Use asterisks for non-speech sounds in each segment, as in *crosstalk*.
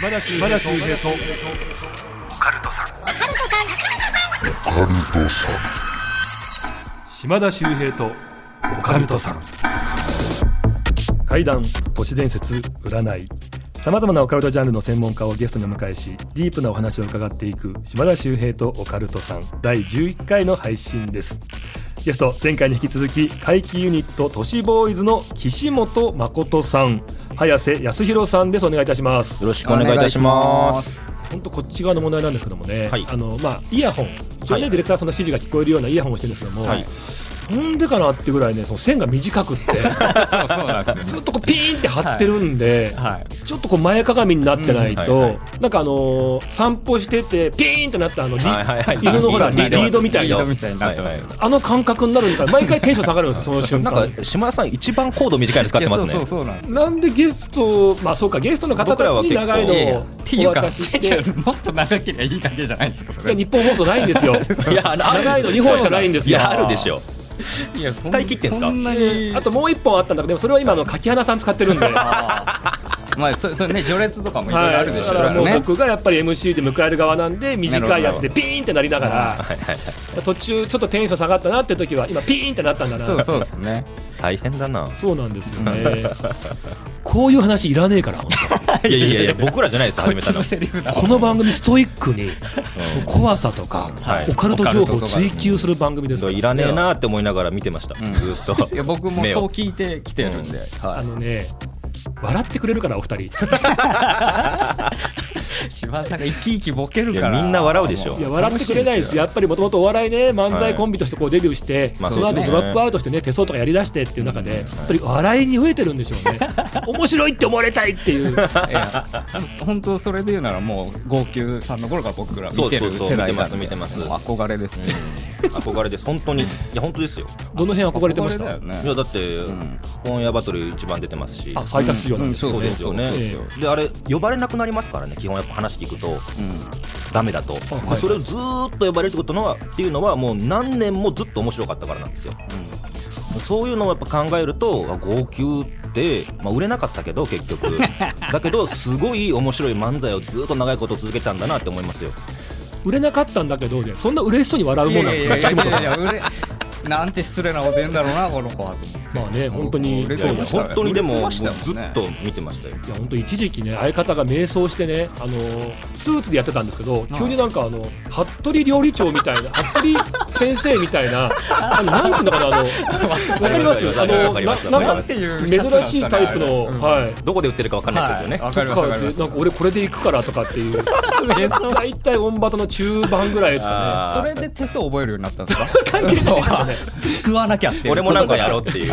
島田秀平とオカルトさん。島田秀平とオカルトさん。怪談都市伝説占い。さまざまなオカルトジャンルの専門家をゲストにお迎えしディープなお話を伺っていく島田秀平とオカルトさん第11回の配信ですゲスト前回に引き続き怪奇ユニット都市ボーイズの岸本誠さん。早瀬康弘さんです。お願いいたします。よろしくお願いいたします。本当こっち側の問題なんですけどもね、はい。あのまあイヤホン。一応ね、はいディレクターさんの指示が聞こえるようなイヤホンをしてるんですけども、はいなんでかなってぐらいねその線が短くって。ずっとこうピーンって張ってるんで、はい。ちょっとこう前かがみになってないと、うんはいはい。なんかあのー散歩しててピーンってなったあのリ、はいはいはい。犬のほらリリードみたいな。あの感覚になるんだ毎回テンション下がるんですよその瞬な間んか島田さん一番コード短いの使ってますね。なんでゲストまあそうかゲストの方たちに長いのをお渡しして。うもっと長ければいいだけじゃないですか日本放送ないんですよ。いや長いの2本しかないんですよ。あるでしょ。いや使い切ってんすか？そんなに。あともう一本あったんだけどそれは今あの柿花さん使ってるんで *laughs* まあそそれね序列とかもいろいろあるでしょだからもうね僕がやっぱり MC で迎える側なんで短いやつでピーンってなりながらはいはいはい。途中ちょっとテンション下がったなって時は今ピーンってなったんだな。そうそうですね。大変だな。そうなんですよね。こういう話いらねえから本 *laughs* いやいやいや *laughs* 僕らじゃないです始めたのこの。番組ストイックに怖さとかはい。オカルト情報を追求する番組ですから。いらねえなって思いながら見てました。ずん。っと。いや僕もそう聞いてきてるんで、はあのね笑ってくれるからお二人。*laughs* い、柴田さんが生き生きボケるいから。やみんな笑うでしょ。いや笑ってくれないですやっぱりもともとお笑いね漫才コンビとしてこうデビューして、まあその後ドラップアウトしてね手相とかやりだしてっていう中で、やっぱり笑いに飢えてるんでしょうね。*laughs* 面白いって思われたいっていう。いや。本当それで言うならもう号泣さんの頃から僕ら見てるそうそうそう世代見てます見てます。もう憧れですね、憧れです。本当に。いや本当ですよ。どの辺憧れてました？ね。いやだってん。本屋バトル一番出てますし。あ最多出場なんですよ、そうですよね。ええ。であれ呼ばれなくなりますからね基本やっぱ話聞くとダメだと、はいでそれをずーっと呼ばれるってことのはっていうのはもう何年もずっと面白かったからなんですよ、そういうのをやっぱ考えるとあ号泣って、まあ、売れなかったけど結局。*laughs* だけどすごい面白い漫才をずっと長いこと続けてたんだなって思いますよ。売れなかったんだけどねそんな嬉しそうに笑うもんなんですか？岸本さんなんて失礼なこと言うんだろうなこの子は。まあね本当にい本当にでもずっと見てましたよ。いや本当一時期ね相方が迷走してねあのスーツでやってたんですけど急になんかあの服部料理長みたいな *laughs* 服部先生みたいなあのなんていうのかなあのわかりますあのわかりますななんか珍ですかねしいタイプのはい。どこで売ってるか分かんないですよね、かなんか俺これで行くからとかっていう。大体オンバトの中盤ぐらいですかあそれで手相覚えるようになったんですか？関係ない救わなきゃって俺もなんかやろうっていう。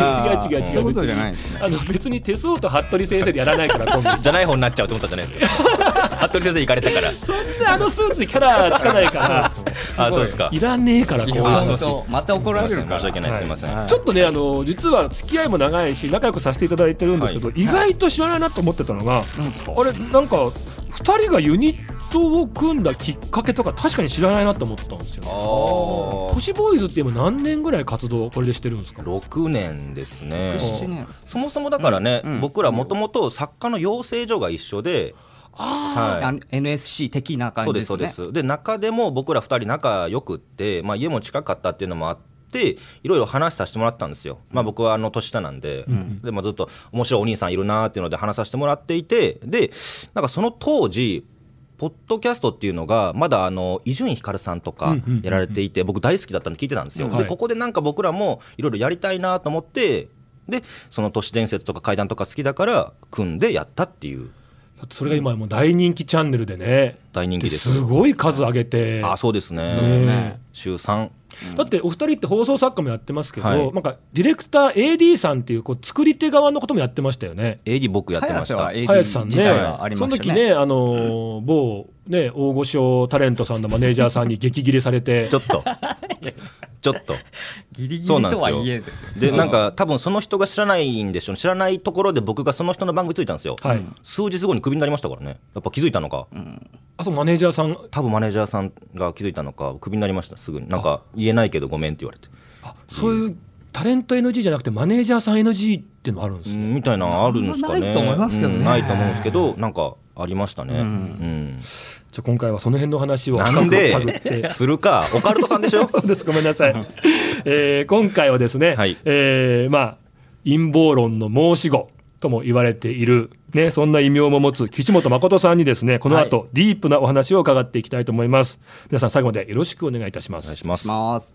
*laughs* 違う違う違う。そういうことじゃないんですね。あの別に手相と服部先生でやらないからコンビじゃない方になっちゃうと思ったじゃないですか *laughs* 服部先生行かれたから。そんなあのスーツでキャラつかないから。*laughs* あそうですか。いらねえからこう。また怒られるから申し訳ないすい。ません、はい。ちょっとねあの実は付き合いも長いし仲良くさせていただいてるんですけど、意外と知らないなと思ってたのがなんですか？あれなんか2人がユニットを組んだきっかけとか確かに知らないなと思ったんですよ、都市ボーイズって今何年ぐらい活動これでしてるんですか？6年ですね。6 7年。そもそもだからね、うんうん。僕らもともと作家の養成所が一緒で、あはあ NSC 的な感そうでじですすね。そうですで中でも僕ら2人仲良くって、まあ、家も近かったっていうのもあっていろいろ話させてもらったんですよ、まあ、僕はあの年下なんで,、でまあ、ずっと面白いお兄さんいるなっていうので話させてもらっていてでなんかその当時ポッドキャストっていうのがまだあの伊集院光さんとかやられていて僕大好きだったんで聞いてたんですよ、はい。でここでなんか僕らもいろいろやりたいなと思ってでその都市伝説とか怪談とか好きだから組んでやったっていうそれが今もう大人気チャンネルでね。大人気です。すごい数上げて。あそうですね。ね。週3だってお二人って放送作家もやってますけど、はい。なんかディレクター AD さんっていうこう作り手側のこともやってましたよね。AD 僕やってました。林さんね。自体はありそのましたね。時ねあのー某ね大御所タレントさんのマネージャーさんに激切れされて。ちょっと *laughs* ちょっと。*laughs* ギリギリそうなんですよ。とはいえですよ。でなんか多分その人が知らないんでしょう知らないところで僕がその人の番組ついたんですよ、はい。数日後にクビになりましたからね。やっぱ気づいたのか、あそうマネージャーさん？多分マネージャーさんが気づいたのかクビになりましたすぐに。なんか言えないけどごめんって言われて。あそういうタレント NG じゃなくてマネージャーさん NG っていうのもあるんですね。うんみたいなのあるんですかね。ないと思いますけどね。うんないと思うんですけどなんかありましたね、うん。うんじゃあ今回はその辺の話をなって。するか。オカルトさんでしょ？*laughs* そうですごめんなさい、えー今回はですね、はい。えーまあ陰謀論の申し子とも言われている、ね、そんな異名も持つ岸本誠さんにですねこの後、ディープなお話を伺っていきたいと思います。皆さん最後までよろしくお願いいたしまお願いすしますます。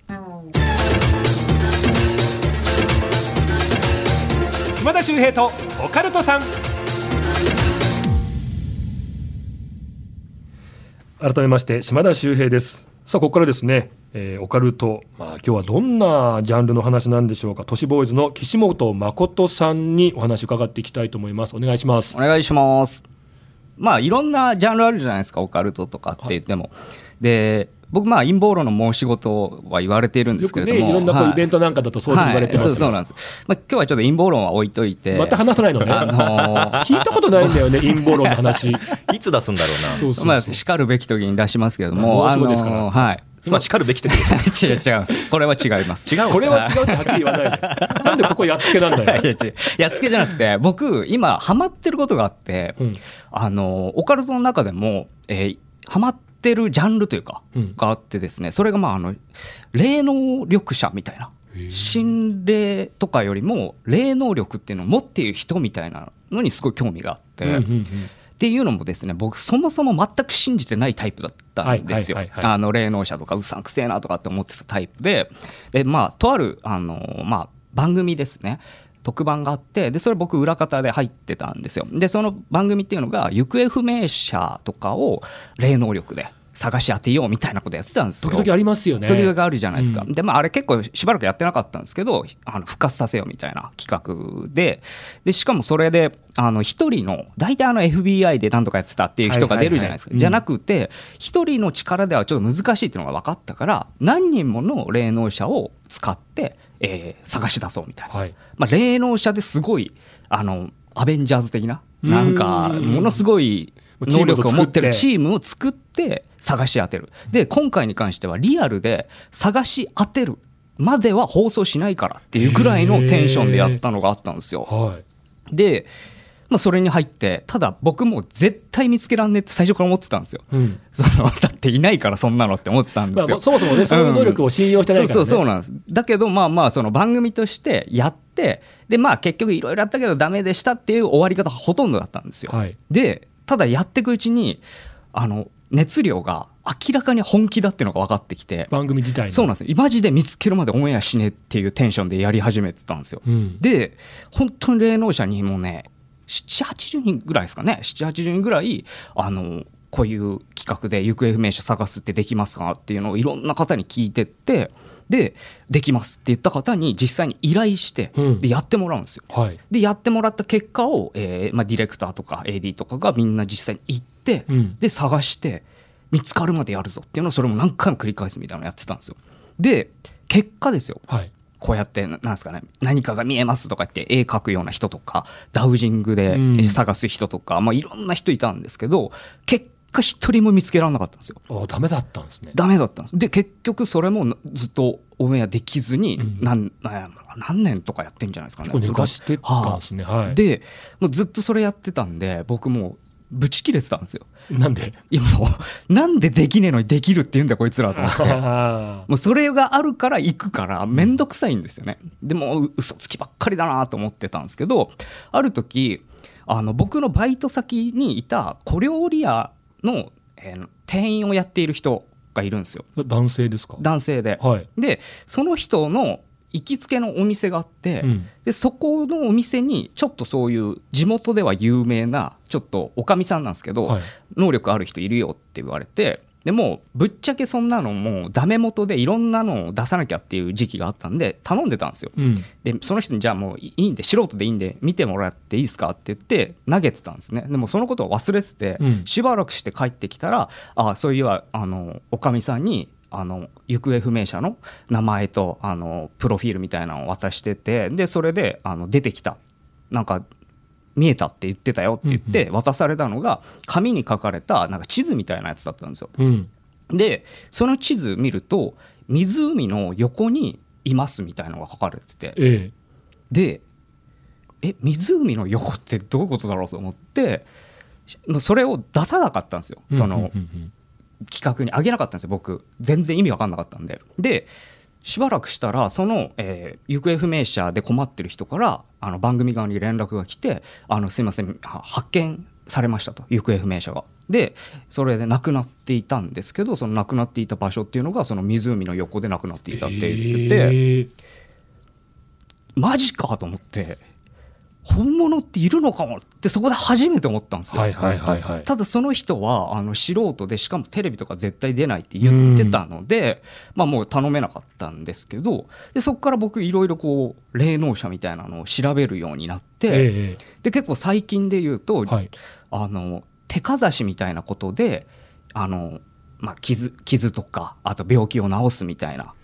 島田秀平とオカルトさん改めまして島田秀平です。さあここからですね、えーオカルト、まあ、今日はどんなジャンルの話なんでしょうか。都市ボーイズの岸本誠さんにお話を伺っていきたいと思います。お願いします。お願いします。まあいろんなジャンルあるじゃないですかオカルトとかって言っても、で僕まあ陰謀論の申し事は言われているんですけれども。いろんなこうはい。イベントなんかだとそういうふうに言われてますはいそうそうなんです、まあ、今日はちょっと陰謀論は置いといて。また話さないのね、あのー *laughs* 聞いたことないんだよね *laughs* 陰謀論の話。いつ出すんだろうな。そうそうそう、まあ、しかるべき時に出しますけれども、まあ申し子ですから。あのーはい。今しかるべき時でしょ *laughs* 違う違うんです。これは違います。違うこれは違うってはっきり言わないで。なんでここやっつけなんだよ。やっつけじゃなくて僕今ハマってることがあって、うん。あのオカルトの中でも、えーハマってるジャンルというか、うん。があってですねそれがまああの霊能力者みたいな心霊とかよりも霊能力っていうのを持っている人みたいなのにすごい興味があって、うんうんうん。っていうのもですね僕そもそも全く信じてないタイプだったんですよ。あの霊能者とかうさんくせえなとかって思ってたタイプででまあとあるあの、まあ、番組ですね特番があってでそれ僕裏方で入ってたんですよ。でその番組っていうのが行方不明者とかを霊能力で探し当てようみたいなことやってたんですよ。時々ありますよね。時々あるじゃないですか、うん。でまああれ結構しばらくやってなかったんですけどあの復活させようみたいな企画で。でしかもそれであの一人の大体あの FBI で何とかやってたっていう人が出るじゃないですか、じゃなくて一人の力ではちょっと難しいっていうのが分かったから何人もの霊能者を使って、えー探し出そうみたいな、はい。まあ、霊能者ですごいあのアベンジャーズ的ななんかうん。ものすごい能力を持ってるチチームを作って探し当てる。で今回に関してはリアルで探し当てるまでは放送しないからっていうぐらいのテンションでやったのがあったんですよ。はい。で、まあ、それに入ってただ僕も絶対見つけらんねえって最初から思ってたんですよ。うん。そのだっていないからそんなのって思ってたんですよ。まあ、そもそもねそういう能力を信用してないから、ね。そうそうそうなんです。だけどまあまあその番組としてやってでまあ結局いろいろやったけどダメでしたっていう終わり方ほとんどだったんですよ、はい。でただやっていくうちにあの熱量が明らかに本気だっていうのが分かってきて。番組自体にそうなんですよ。マジで見つけるまでオンエアしねえっていうテンションでやり始めてたんですよ、うん。で本当に霊能者にもうね780人ぐらいですかね。780人ぐらいあのこういう企画で行方不明者探すってできますかっていうのをいろんな方に聞いてってでできますって言った方に実際に依頼して、うん。でやってもらうんですよ。はい。でやってもらった結果を、えーまあ、ディレクターとか AD とかがみんな実際に行って、うん。で探して見つかるまでやるぞっていうのをそれも何回も繰り返すみたいなのやってたんですよ。で結果ですよ。はい。こうやってななんですかね何かが見えますとか言って絵描くような人とかダウジングでうん。探す人とか、まあ、いろんな人いたんですけど結果一人も見つけられなかったんですよ。あダメだったんですね。ダメだったんです。で結局それもずっとオンエアできずにうん。何,、何何年とかやってんじゃないですかね。結構寝かしてたんですね。はい。でもうずっとそれやってたんで僕もうブチ切れてたんですよ。なんで？いやもうなんでできねえのにできるって言うんだよこいつらと思って。あもうそれがあるから行くから面倒くさいんですよね。でもう嘘つきばっかりだなと思ってたんですけどある時あの僕のバイト先にいた小料理屋の、えー店員をやっている人がいるんですよ。ー男性ですか？男性で。はい。でその人の行きつけのお店があって、うん。でそこのお店にちょっとそういう地元では有名なちょっとおかみさんなんですけど、はい。能力ある人いるよって言われてでもうぶっちゃけそんなのもうダメ元でいろんなのを出さなきゃっていう時期があったんで頼んでたんですよ。うん。でその人にじゃあもういいんで素人でいいんで見てもらっていいですかって言って投げてたんですね。でもそのことを忘れてて、うん。しばらくして帰ってきたらあそういえばあのおかみさんにあの行方不明者の名前とあのプロフィールみたいなのを渡しててでそれであの出てきた。なんか見えたって言ってたよって言って渡されたのが紙に書かれたなんか地図みたいなやつだったんですよ。うん。でその地図見ると湖の横にいますみたいなのが書かれてて。ええ。でえ湖の横ってどういうことだろうと思ってそれを出さなかったんですよ。その、企画に。上げなかったんですよ僕。全然意味わかんなかったんで。でしばらくしたらその、えー行方不明者で困ってる人からあの番組側に連絡が来て「あのすいませんは発見されました」と行方不明者が。でそれで亡くなっていたんですけどその亡くなっていた場所っていうのがその湖の横で亡くなっていたって言ってて、えーマジかと思って本物っているのかもってそこで初めて思ったんですよ。はいはいはいはいただその人はあの素人でしかもテレビとか絶対出ないって言ってたので、まあ、もう頼めなかったんですけどでそこから僕いろいろこう霊能者みたいなのを調べるようになって、えで結構最近で言うと、えはいあの手かざしみたいなことであの、まあ、傷傷とかあと病気を治すみたいな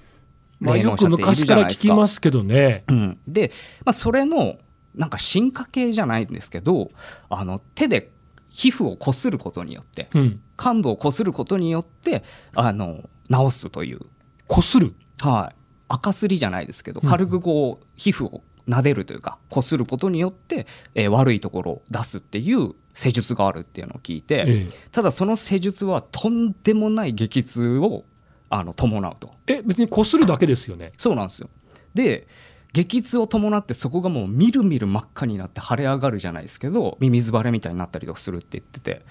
まあ、霊よく昔から聞。きますけどね。うん、で、まあ、それのなんか進化系じゃないんですけどあの手で皮膚をこすることによってうん。患部をこすることによってあの治すという、こする？はい、赤すりじゃないですけどうん軽くこう皮膚を撫でるというかこすることによって、えー悪いところを出すっていう施術があるっていうのを聞いて、えただその施術はとんでもない激痛をあの伴うと。ええ別にこするだけですよね。そうなんですよで激痛を伴ってそこがもうみるみる真っ赤になって腫れ上がるじゃないですけどミミズバレみたいになったりとかするって言ってて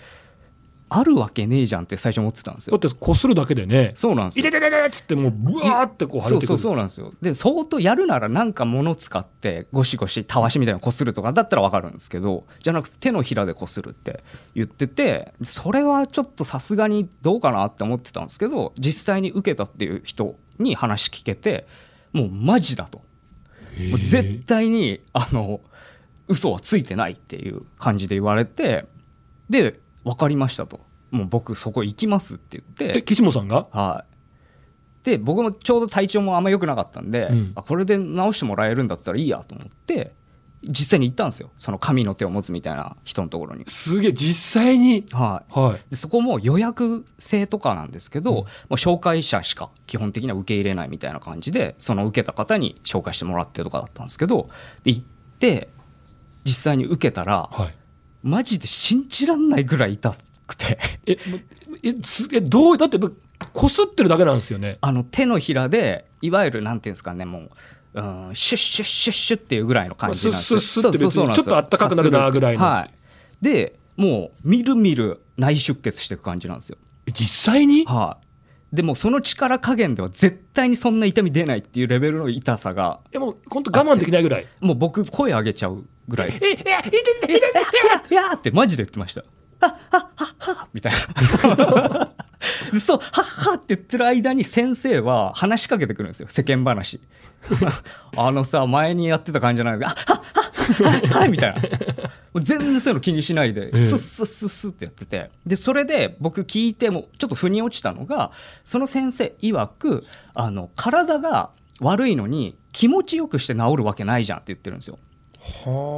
あるわけねえじゃんって最初思ってたんですよだってこするだけでね。そうなんですよいててててっつってもうブワーってこう腫れてくる。そうそうそうなんですよで相当やるならなんか物使ってゴシゴシたわしみたいなのこするとかだったら分かるんですけどじゃなくて手のひらでこするって言っててそれはちょっとさすがにどうかなって思ってたんですけど実際に受けたっていう人に話聞けてもうマジだともう絶対にあの嘘はついてないっていう感じで言われてで分かりましたと。もう僕そこ行きますって言って。え岸本さんが？はい、で僕もちょうど体調もあんま良くなかったんで、うん。あこれで治してもらえるんだったらいいやと思って実際に行ったんですよその神の手を持つみたいな人のところに。すげえ実際に？はいはい。でそこも予約制とかなんですけど、うんもう紹介者しか基本的には受け入れないみたいな感じでその受けた方に紹介してもらってとかだったんですけどで行って実際に受けたらはい。マジで信じらんないぐらい痛くてえもえすえどうだってこすってるだけなんですよね。あの手のひらでいわゆるなんていうんですかねもう。うん、シュッシュッシュッシュッっていうぐらいの感じなんですよ。ちょっと暖かくなるなぐらいのはい。で、もうみるみる内出血していく感じなんですよ。え実際に？はい。でもその力加減では絶対にそんな痛み出ないっていうレベルの痛さがえもう本当我慢できないぐらい。もう僕声上げちゃうぐらいです。えいやいてててていやーってマジで言ってました。はっはっはっはみたいな。でそう、はっはって言ってる間に先生は話しかけてくるんですよ、世間話。*laughs* あのさ、前にやってた感じじゃないけど、あはっはっはっはみたいな。全然そういうの気にしないで、えスッスッスッスッってやってて。で、それで僕聞いても、ちょっと腑に落ちたのが、その先生曰く、あの、体が悪いのに気持ちよくして治るわけないじゃんって言ってるんですよ。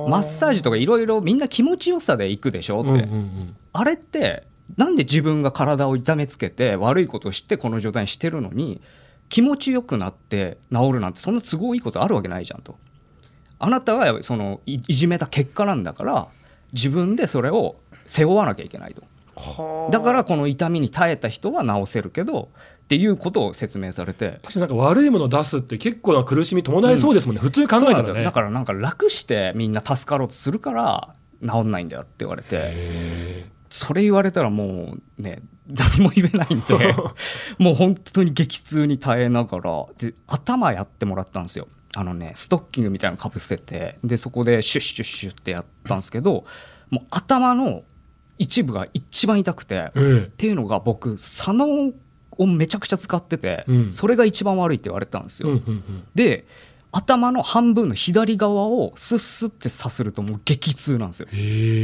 マッサージとかいろいろみんな気持ちよさで行くでしょって、うんうんうんあれってなんで自分が体を痛めつけて悪いことをしてこの状態にしてるのに気持ちよくなって治るなんてそんな都合いいことあるわけないじゃんと。あなたがそのいいじめた結果なんだから自分でそれを背負わなきゃいけないと。だからこの痛みに耐えた人は治せるけどっていうことを説明されて。確かになんか悪いものを出すって結構な苦しみ伴いそうですもんね、普通に考そうなんですえたらねよ。だからなんか楽してみんな助かろうとするから治んないんだよって言われて。へそれ言われたらもうね何も言えないんで *laughs* もう本当に激痛に耐えながらで頭やってもらったんですよ。あのねストッキングみたいなのかぶせてでそこでシュッシュッシュッってやったんですけどもう頭の一部が一番痛くて、ええ。っていうのが僕左脳をめちゃくちゃ使ってて、うん。それが一番悪いって言われたんですよ、うんうんうん。で頭の半分の左側をスッスッってさするともう激痛なんですよ。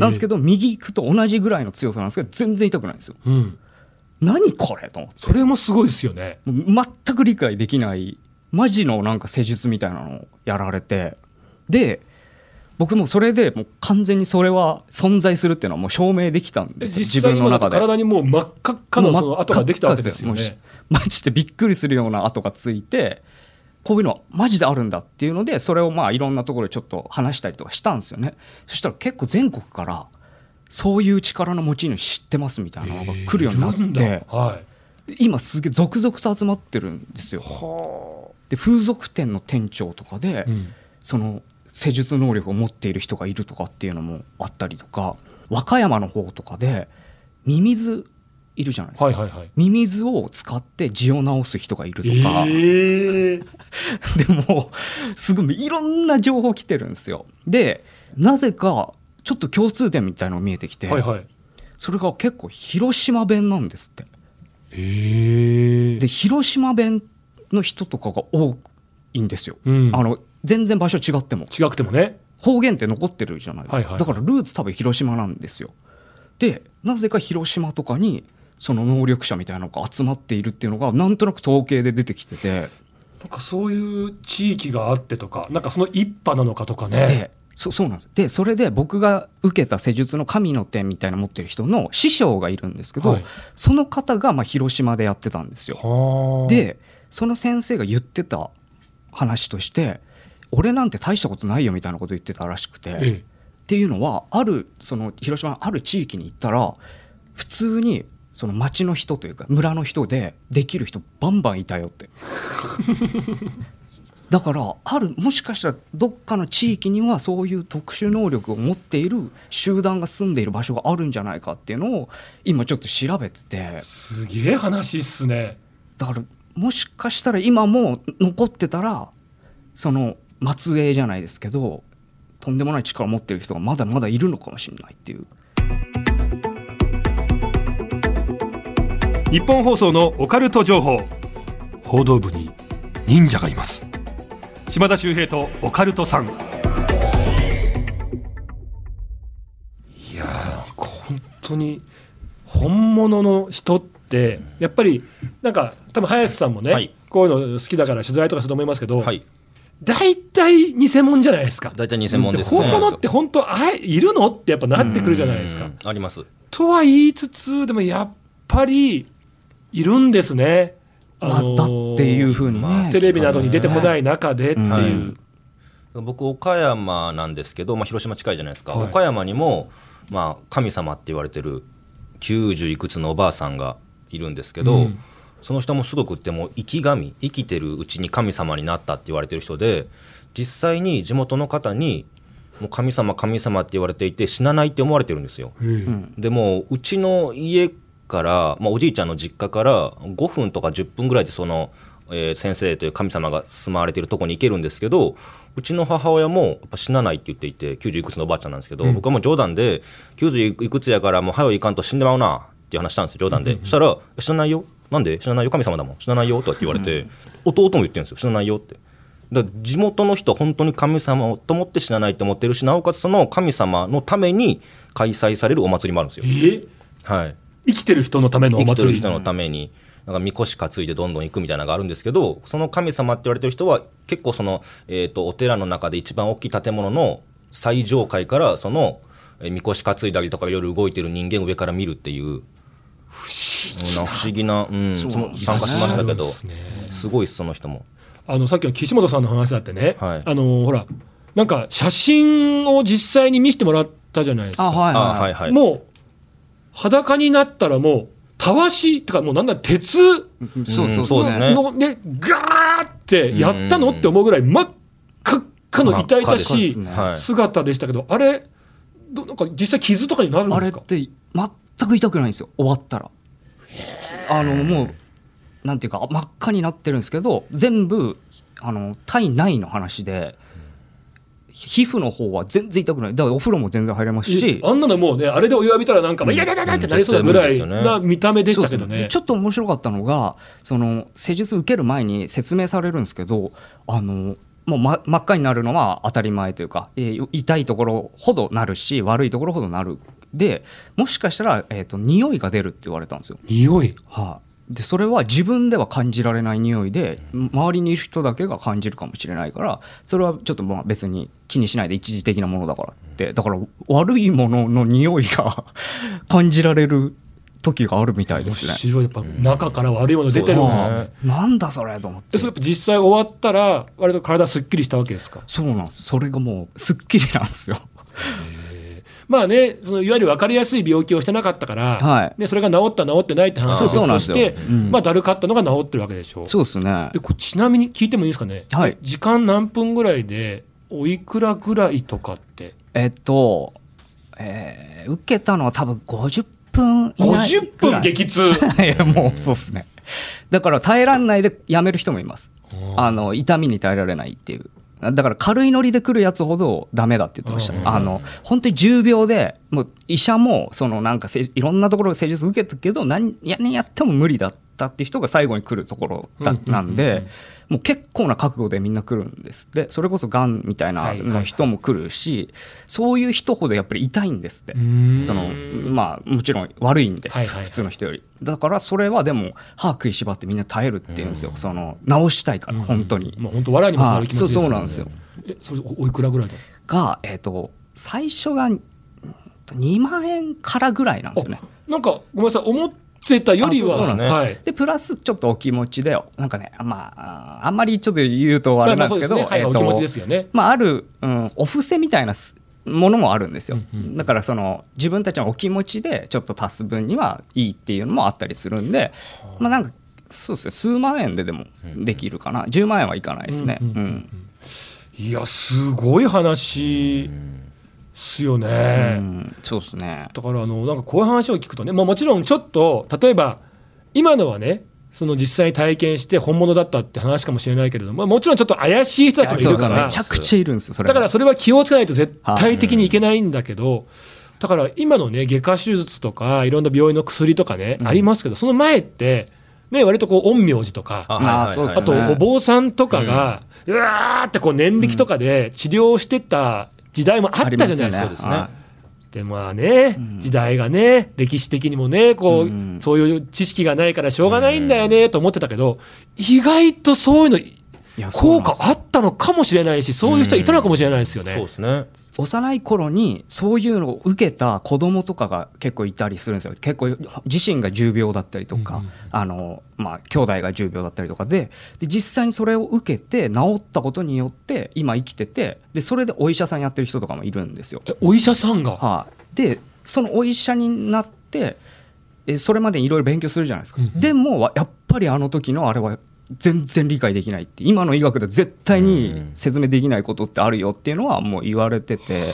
なんですけど右行くと同じぐらいの強さなんですけど全然痛くないんですよ。うん、何これと思って。それもすごいですよね。全く理解できないマジのなんか施術みたいなのをやられて。で僕もそれでもう完全にそれは存在するっていうのはもう証明できたんですよ。自分の中で。体にもう真っ赤っかのその跡ができたわけですよね。マジでびっくりするような跡がついてこういうのマジであるんだっていうのでそれをまあいろんなところでちょっと話したりとかしたんですよね。そしたら結構全国からそういう力の持ち主知ってますみたいなのが来るようになってだはい。今すげえ続々と集まってるんですよ。はで風俗店の店長とかで、あ、うん。その施術能力を持っている人がいるとかっていうのもあったりとか和歌山の方とかでミミズいるじゃないですか、はいはいはい。ミミズを使って痔を治す人がいるとか、ええ *laughs* でもすごいいろんな情報来てるんですよ。でなぜかちょっと共通点みたいのが見えてきて、はいはい。それが結構広島弁なんですって。ええで広島弁の人とかが多いんですよ、うん。あの全然場所違っても。違くてもね。方言って残ってるじゃないですか、はいはいはい。だからルーツ多分広島なんですよ。でなぜか広島とかにその能力者みたいなのが集まっているっていうのがなんとなく統計で出てきてて。なんかそういう地域があってとかなんかその一派なのかとかでねそそうなんです。でそれで僕が受けた施術の神の手みたいなの持ってる人の師匠がいるんですけど、はい。その方がまあ広島でやってたんですよ。はあ。でその先生が言ってた話として俺なんて大したことないよみたいなこと言ってたらしくて、ええ。っていうのはあるその広島のある地域に行ったら普通にその町の人というか村の人でできる人バンバンいたよって。*laughs* だからあるもしかしたらどっかの地域にはそういう特殊能力を持っている集団が住んでいる場所があるんじゃないかっていうのを今ちょっと調べてて。すげえ話っすね。だからもしかしたら今も残ってたらその末裔じゃないですけどとんでもない力を持ってる人がまだまだいるのかもしれないっていう日本放送のオカルト情報。報道部に忍者がいます。島田秀平とオカルトさん。いやー本当に本物の人ってやっぱりなんか多分林さんもね、はい。こういうの好きだから取材とかすると思いますけど、はい。大体偽物じゃないですか。大体偽物です。ね本物って本当あいるの？ってやっぱなってくるじゃないですか。うん。あります。とは言いつつでもやっぱりいるんですね。まあだっていうふうにね、まあテレビなどに出てこない中でっていう、はい。僕岡山なんですけど、まあ、広島近いじゃないですか、はい。岡山にも、まあ、神様って言われてる90いくつのおばあさんがいるんですけど、うん。その人もすごくってもう生き神生きてるうちに神様になったって言われてる人で実際に地元の方にもう神様神様って言われていて死なないって思われてるんですよ。うんでもううちの家から、まあ、おじいちゃんの実家から5分とか10分ぐらいでその、えー先生という神様が住まわれているところに行けるんですけどうちの母親もやっぱ死なないって言っていて90いくつのおばあちゃんなんですけど、うん。僕はもう冗談で90いくつやからもう早いかんと死んでまうなっていう話したんですよ冗談で、そしたら「死なないよ？なんで？死なないよ？神様だもん。死なないよ」とかって言われて、弟も言ってるんですよ。死なないよって。だ地元の人は本当に神様と思って死なないと思ってるしなおかつその神様のために開催されるお祭りもあるんですよ。え？はい、生きてる人のためのお生きて祭りる人のためになんかみこし担いでどんどん行くみたいなのがあるんですけどその神様って言われてる人は結構その、えー、とお寺の中で一番大きい建物の最上階からそのえーみこし担いだりとかいろいろ動いてる人間を上から見るっていう不思議うん不思議な、うん、その参加しましたけど。すね。すごいその人も。あのさっきの岸本さんの話だってね、はい。あのほらなんか写真を実際に見せてもらったじゃないですか、はい、はいはい。もう裸になったらもうたわしとかもうなんだ鉄？そううんそうそうですね。のねガーってやったのうんって思うぐらい真っ赤っかの痛々しい姿でしたけどあれどなんか実際傷とかになるんですか？あれって全く痛くないんですよ終わったら。あのもうなんていうか真っ赤になってるんですけど全部あの体内の話で皮膚の方は全然痛くない。だからお風呂も全然入れますし。あんなのもうねあれでお湯浴びたらなんか「いやいやいやいや」ってなりそうなぐらいな見た目でしたけどそうですねちょっと面白かったのがその施術受ける前に説明されるんですけどあのもうま真っ赤になるのは当たり前というか、えー痛いところほどなるし悪いところほどなる。でもしかしたら、えー、と匂いが出るって言われたんですよ。匂い？はい、でそれは自分では感じられない匂いで周りにいる人だけが感じるかもしれないからそれはちょっとまあ別に気にしないで一時的なものだからって。だから悪いものの匂いが *laughs* 感じられる時があるみたいですね。白いやっぱ中から悪いもの出てるんですね。そうですねなんだそれと思って。でそれやっぱ実際終わったら割と体すっきりしたわけですか？そうなんです。それがもうすっきりなんですよ。まあねそのいわゆる分かりやすい病気をしてなかったから、はい。ね、それが治った治ってないって話はそうそうなん別としてん。まあだるかったのが治ってるわけでしょ。そうですね。でちなみに聞いてもいいですかね、はい。時間何分ぐらいでおいくらぐらいとかって？えっと、えー受けたのは多分50分以内50ぐらい。分激痛。*laughs* いやもうそうっすね。だから耐えらんないでやめる人もいます。あの痛みに耐えられないっていうだから軽いノリで来るやつほどダメだって言ってましうん。たあの本当に重病でもう医者もそのなんかせいろんなところ施術受けたけど何や何やっても無理だったっていう人が最後に来るところだなん。うん。うんうんうん。でもう結構な覚悟でみんな来るんです。でそれこそがんみたいなの人も来るしそういう人ほどやっぱり痛いんですって。そのまあもちろん悪いんで、普通の人より。だからそれはでも歯食いしばってみんな耐えるっていうんですよ、その治したいから本当に、まあ本当笑いにも触る気持ちそうそうなんですよ。えそれおおいくらぐらいだがえっ、と最初がうんと2万円からぐらいなんですよね。なんかごめんなさい。思ってたよりは。ね。はい。でプラスちょっとお気持ちでなんかねまあああんまりちょっと言うとあれなんですけど、まあね。はいえっとお気持ちですよね。まあ、ある、うん、お布施みたいなすものもあるんですよ、うん。うんだからその自分たちのお気持ちでちょっと足す分にはいいっていうのもあったりするんで、まあなんかそうですね数万円ででもできるかな。10万円はいかないですね、うんうんうんうん。いやすごい話。っすよね、うんそうですね。だからあのなんかこういう話を聞くとね、まあ、もちろんちょっと例えば今のはねその実際に体験して本物だったって話かもしれないけれども、まあ、もちろんちょっと怪しい人たちもいるから。めちゃくちゃいるんですよそれだからそれは気をつけないと絶対的にいけないんだけど、だから今のね外科手術とかいろんな病院の薬とかね、ありますけどその前って、ね、割とこう陰陽師とかああはいはいはい。そうですとねお坊さんとかが、うわーってこう念力とかで治療してた時代もあったじゃないですか。すよね。そうでまあね、時代がね歴史的にもねこう、うん。そういう知識がないからしょうがないんだよねと思ってたけど意外とそういうの効果あったのかもしれないしそういう人いたのかもしれないですよね。そうですね。幼い頃にそういうのを受けた子供とかが結構いたりするんですよ。結構自身が重病だったりとか、あのまあ兄弟が重病だったりとかでで実際にそれを受けて治ったことによって今生きててでそれでお医者さんやってる人とかもいるんですよ。えお医者さんが、はい、でそのお医者になってえそれまでにいろいろ勉強するじゃないですか、うんうん。でもわやっぱりあの時のあれは全然理解できないって今の医学では絶対に説明できないことってあるよっていうのはもう言われてて。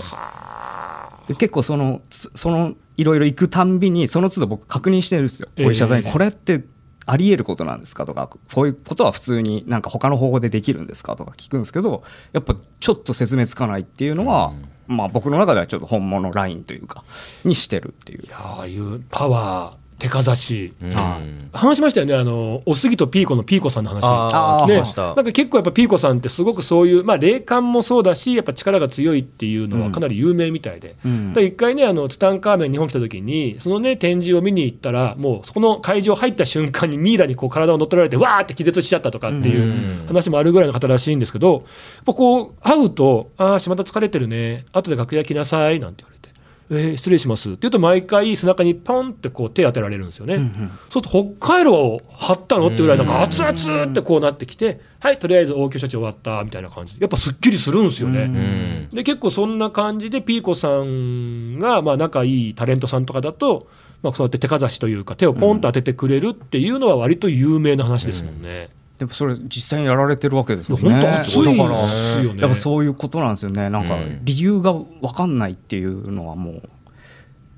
で結構そのつそのいろいろ行くたんびにその都度僕確認してるんですよ、ええ。お医者さんに。これってありえることなんですかとかこういうことは普通になんか他の方法でできるんですかとか聞くんですけどやっぱちょっと説明つかないっていうのは、まあ僕の中ではちょっと本物ラインというかにしてるっていう。いやああいうパワー手かざし。うん。はい話しましたよね。あのおすぎとピーコのピーコさんの話。ああね。なんか結構やっぱピーコさんってすごくそういう、まあ、霊感もそうだしやっぱ力が強いっていうのはかなり有名みたいで、うん。で一回ねあのツタンカーメン日本来た時にそのね展示を見に行ったらもうそこの会場入った瞬間にミイラにこう体を乗っ取られてわーって気絶しちゃったとかっていううん。話もあるぐらいの方らしいんですけどやっぱこう会うと「ああ島田疲れてるね。後で楽屋来なさい」なんて言われて。えー失礼します。って言うと毎回背中にポンってこう手当てられるんですよね、そうすると北海道を張ったのってぐらいなんか熱々ってこうなってきてはいとりあえず応急処置終わった。みたいな感じでやっぱすっきりするんですよね、うん。で結構そんな感じでピーコさんがまあ仲いいタレントさんとかだと、まあ、そうやって手かざしというか手をポンと当ててくれるっていうのは割と有名な話ですもんね。でもそれ実際にやられてるわけですよね。本当熱いだからやっぱそういうことなんですよね。なんかうん。理由が分かんないっていうのはもう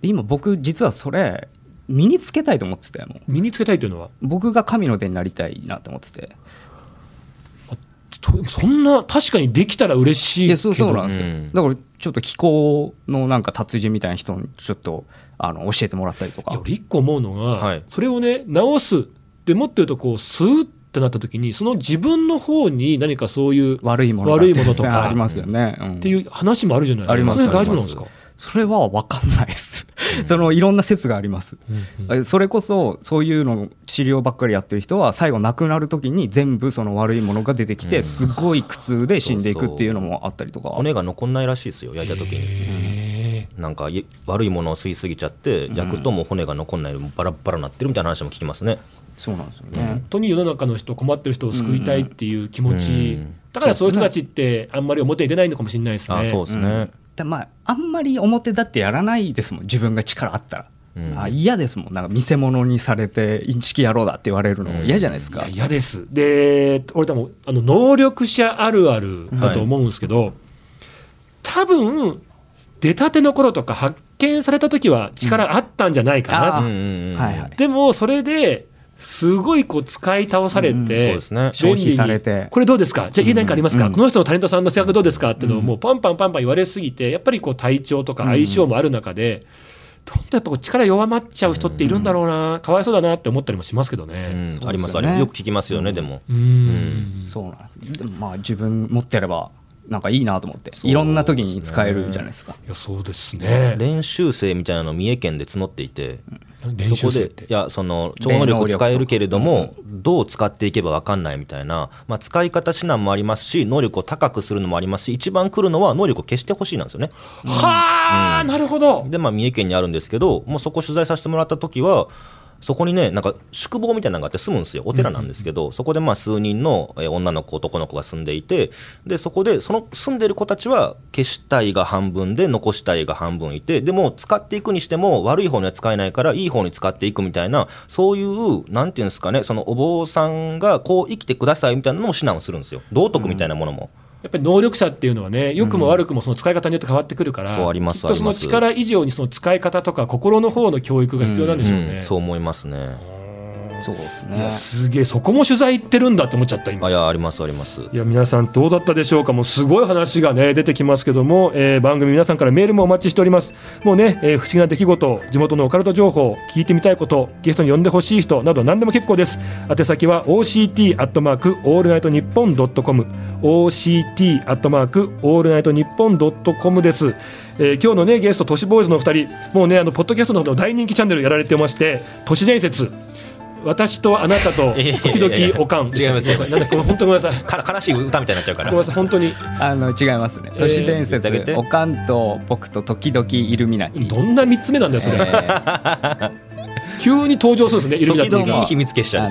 で今僕実はそれ身につけたいと思っててもう。身につけたいというのは？僕が神の手になりたいなと思ってて。とそんな確かにできたら嬉しいけど。そうそうなんですよ、うん。だからちょっと気候のなんか達人みたいな人にちょっとあの教えてもらったりとか。一個思うのが、はい。それをね直す。でもっと言うとこうスーってなった時にその自分の方に何かそういう悪いものが悪いものとかありますよね、うん。っていう話もあるじゃないですか。ありますそれ大丈夫なんですす。か。それは分かんないです、そのいろんな説があります、それこそそういうの治療ばっかりやってる人は最後亡くなる時に全部その悪いものが出てきてすごい苦痛で死んでいくっていうのもあったりとか。骨が残んないらしいですよ焼いた時に。へなんかい悪いものを吸いすぎちゃって焼くともう骨が残んないバラッバラになってるみたいな話も聞きますね。そうなんですよーね、本当に世の中の人困ってる人を救いたいっていう気持ち、うん。だからそういう人たちってあんまり表に出ないのかもしれないですね。あそうですね。でまああんまり表立ってやらないですもん自分が力あったら、うん。あ嫌ですもん。なんか見せ物にされてインチキ野郎だって言われるの嫌じゃないですか、いや嫌です。で俺多分あの能力者あるあるだと思うんですけど、多分出たての頃とか発見された時は力あったんじゃないかな、あうんうんうん。はいはい。でもそれですごいこう使い倒されて、うんそうですね。消費されて。これどうですか？じゃあ家何かありますか、うん。この人のタレントさんの性格どうですか？っていうのをもうパンパンパンパン言われすぎてやっぱりこう体調とか相性もある中で、どん。どんやっぱこう力弱まっちゃう人っているんだろうな、かわいそうだなって思ったりもしますけどうね。んありますあります。よく聞きますよねでも。うん。そうなんですでもまあ自分持ってればなんかいいなと思ってそういろんな時に使えるじゃないですか。いやそうですね。練習生みたいなのを三重県で募っていて練そこで習生って。いやその超能力使えるけれどもどう使っていけば分かんないみたいな、まあ、使い方指南もありますし能力を高くするのもありますし一番来るのは能力を消してほしいなんですよね。はあ、なるほど。でまあ三重県にあるんですけどもうそこ取材させてもらった時はそこにねなんか宿坊みたいなのがあって住むんですよ。お寺なんですけど、そこでまあ数人のえー女の子男の子が住んでいてでそこでその住んでる子たちは消したいが半分で残したいが半分いてでも使っていくにしても悪い方には使えないからいい方に使っていくみたいなそういうなんていうんですかねそのお坊さんがこう生きてくださいみたいなのも指南をするんですよ。道徳みたいなものも。やっぱり能力者っていうのはね、良くも悪くもその使い方によって変わってくるから、そうありますその力以上にその使い方とか心の方の教育が必要なんでしょうね。うん。そう思いますね。そうですいやねすげえそこも取材行ってるんだって思っちゃった今。あいやありますあります。いや皆さんどうだったでしょうか？もうすごい話がね出てきますけども、えー番組皆さんからメールもお待ちしております。もうね、えー不思議な出来事地元のオカルト情報聞いてみたいことゲストに呼んでほしい人など何でも結構です。宛先は OCT アットマークオールナイトニッポンドットコム。OCT アットマークオールナイトニッポンドットコムです、えー今日のねゲスト都市ボーイズのお二人もうねあのポッドキャストの大人気チャンネルやられてまして都市伝説私とあなたと時々おかん違いますなんだこれ本当ごめんなさい。か悲しい歌みたいになっちゃうから。ごめんなさい本当に。あの違いますね。都市伝説、おかんと僕と時々イルミナティ。どんな3つ目なんだよそれ、えー急に登場するんですねイルミナ時ティが。々秘密結社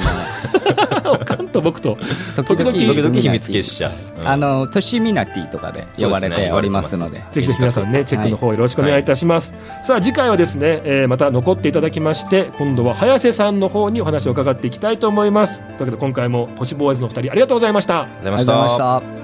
おかんと僕と。時々時時々秘密結社、うん。あの都市ミナティとかで呼ばれておりますので。ぜひぜひ皆さんねチェックの方よろしくお願いいたします、さあ次回はですね、えーまた残っていただきまして今度は早瀬さんの方にお話を伺っていきたいと思います。というわけで今回も都市ボーイズのお二人ありがとうございました。ありがとうございました